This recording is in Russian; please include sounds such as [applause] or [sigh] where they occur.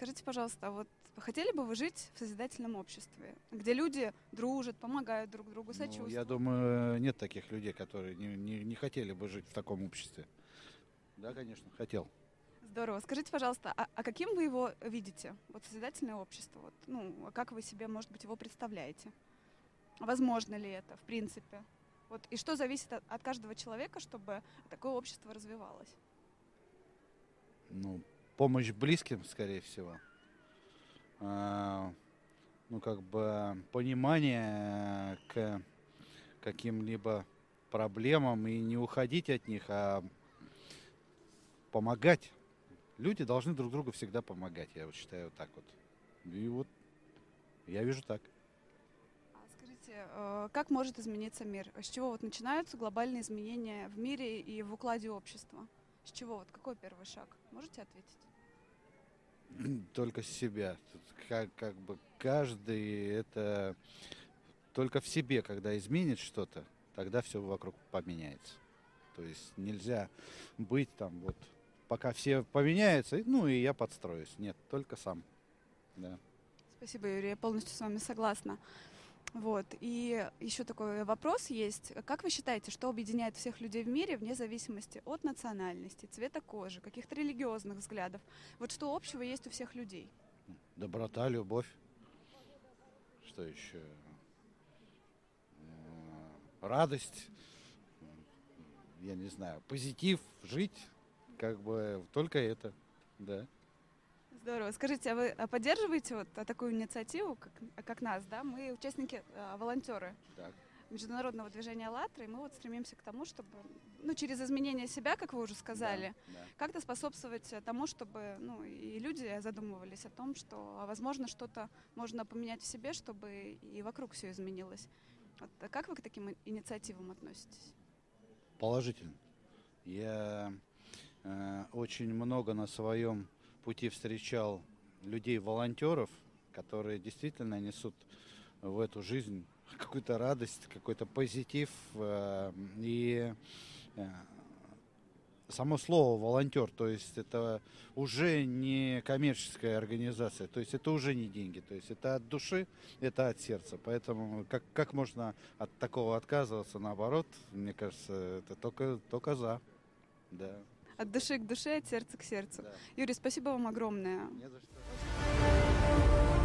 скажите, пожалуйста, а вот хотели бы вы жить в созидательном обществе, где люди дружат, помогают друг другу, сочувствуют? Ну, я думаю, нет таких людей, которые не, не, не хотели бы жить в таком обществе. Да, конечно, хотел. Здорово. Скажите, пожалуйста, а, а каким вы его видите? Вот созидательное общество. Вот, ну, а как вы себе, может быть, его представляете? Возможно ли это, в принципе? Вот, и что зависит от, от каждого человека, чтобы такое общество развивалось? Ну, помощь близким, скорее всего. А, ну, как бы понимание к каким-либо проблемам и не уходить от них, а помогать. Люди должны друг другу всегда помогать, я вот считаю вот так вот. И вот я вижу так. А скажите, э, как может измениться мир? С чего вот начинаются глобальные изменения в мире и в укладе общества? С чего? Вот какой первый шаг? Можете ответить? [clears throat] Только себя. Как, как бы каждый это только в себе, когда изменит что-то, тогда все вокруг поменяется. То есть нельзя быть там вот, пока все поменяются, ну и я подстроюсь. Нет, только сам. Да. Спасибо, Юрий, я полностью с вами согласна. Вот. И еще такой вопрос есть. Как вы считаете, что объединяет всех людей в мире вне зависимости от национальности, цвета кожи, каких-то религиозных взглядов? Вот что общего есть у всех людей? Доброта, любовь. Что еще? Э, радость. Я не знаю. Позитив. Жить. Как бы только это. Да. Здорово. Скажите, а вы а поддерживаете вот такую инициативу, как, как нас, да? Мы участники, а, волонтеры Так. международного движения «АЛЛАТРА», и мы вот стремимся к тому, чтобы, ну, через изменение себя, как вы уже сказали, Да, да. как-то способствовать тому, чтобы, ну, и люди задумывались о том, что, а, возможно, что-то можно поменять в себе, чтобы и вокруг все изменилось. Вот, а как вы к таким инициативам относитесь? Положительно. Я э, очень много на своем пути встречал людей-волонтеров, которые действительно несут в эту жизнь какую-то радость, какой-то позитив. э, и э, само слово волонтер, то есть это уже не коммерческая организация, то есть это уже не деньги, то есть это от души, это от сердца. Поэтому как, как можно от такого отказываться, наоборот, мне кажется, это только, только за. Да. От души к душе, от сердца к сердцу. Да. Юрий, спасибо вам огромное. Не за что.